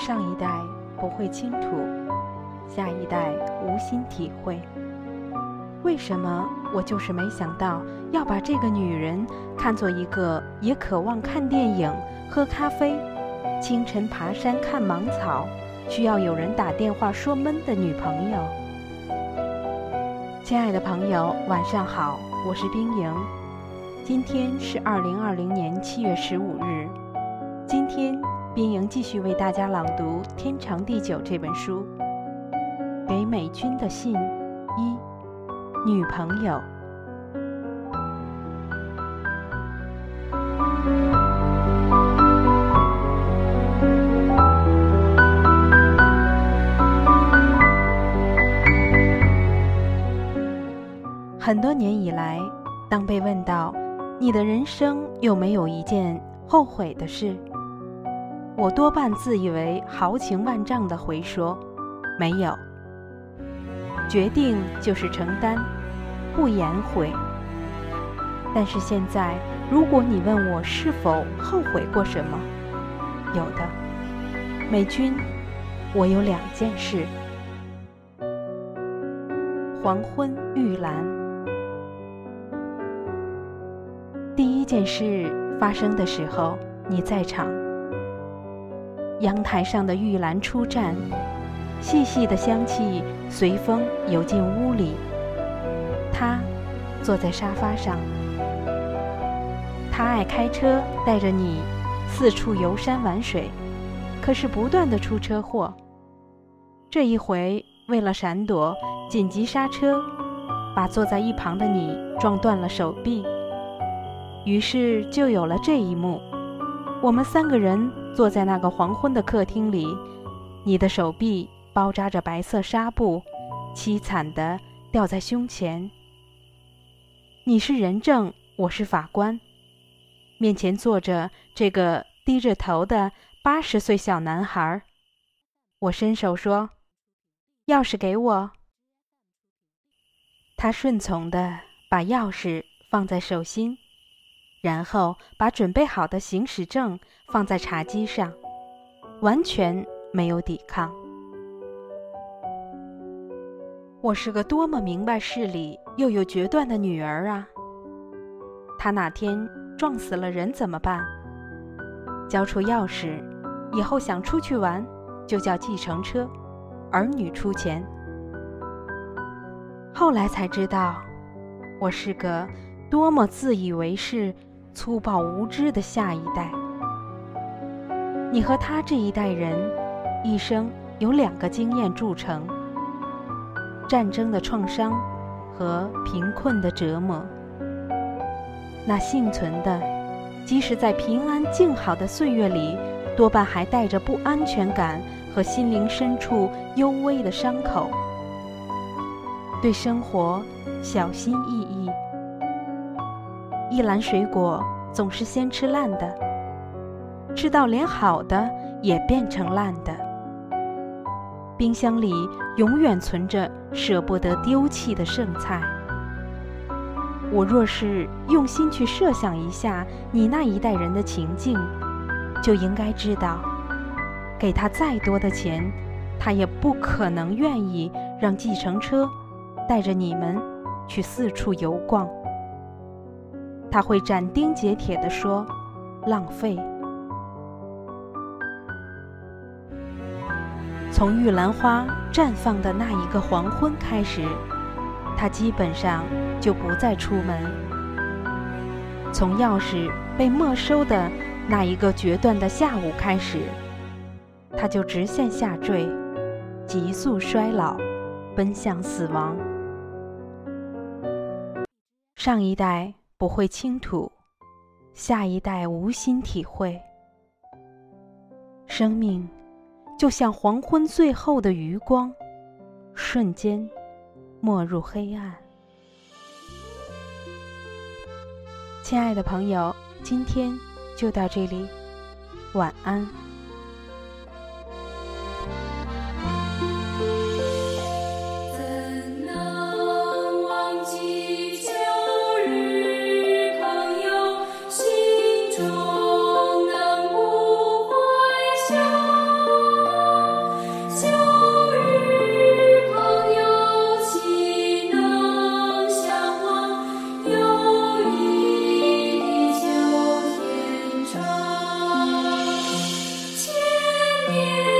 上一代不会倾吐，下一代无心体会。为什么我就是没想到要把这个女人看作一个也渴望看电影、喝咖啡、清晨爬山看芒草，需要有人打电话说闷的女朋友？亲爱的朋友，晚上好，我是冰莹。今天是二零二零年七月十五日。今天冰莹继续为大家朗读《天长地久》这本书。给美军的信一。女朋友。很多年以来，当被问到你的人生有没有一件后悔的事，我多半自以为豪情万丈的回说：“没有。”决定就是承担，不言悔。但是现在，如果你问我是否后悔过什么，有的，美军，我有两件事。黄昏玉兰，第一件事发生的时候，你在场。阳台上的玉兰初绽。细细的香气随风游进屋里。他坐在沙发上。他爱开车，带着你四处游山玩水，可是不断的出车祸。这一回，为了闪躲，紧急刹车，把坐在一旁的你撞断了手臂。于是就有了这一幕：我们三个人坐在那个黄昏的客厅里，你的手臂。包扎着白色纱布，凄惨地吊在胸前。你是人证，我是法官。面前坐着这个低着头的八十岁小男孩。我伸手说：“钥匙给我。”他顺从地把钥匙放在手心，然后把准备好的行驶证放在茶几上，完全没有抵抗。我是个多么明白事理又有决断的女儿啊！他哪天撞死了人怎么办？交出钥匙以后，想出去玩就叫计程车，儿女出钱。后来才知道，我是个多么自以为是、粗暴无知的下一代。你和他这一代人，一生有两个经验铸成。战争的创伤和贫困的折磨，那幸存的，即使在平安静好的岁月里，多半还带着不安全感和心灵深处幽微的伤口。对生活小心翼翼，一篮水果总是先吃烂的，吃到连好的也变成烂的。冰箱里永远存着舍不得丢弃的剩菜。我若是用心去设想一下你那一代人的情境，就应该知道，给他再多的钱，他也不可能愿意让计程车带着你们去四处游逛。他会斩钉截铁地说：“浪费。”从玉兰花绽放的那一个黄昏开始，他基本上就不再出门。从钥匙被没收的那一个决断的下午开始，他就直线下坠，急速衰老，奔向死亡。上一代不会倾吐，下一代无心体会，生命。就像黄昏最后的余光，瞬间没入黑暗。亲爱的朋友，今天就到这里，晚安。you.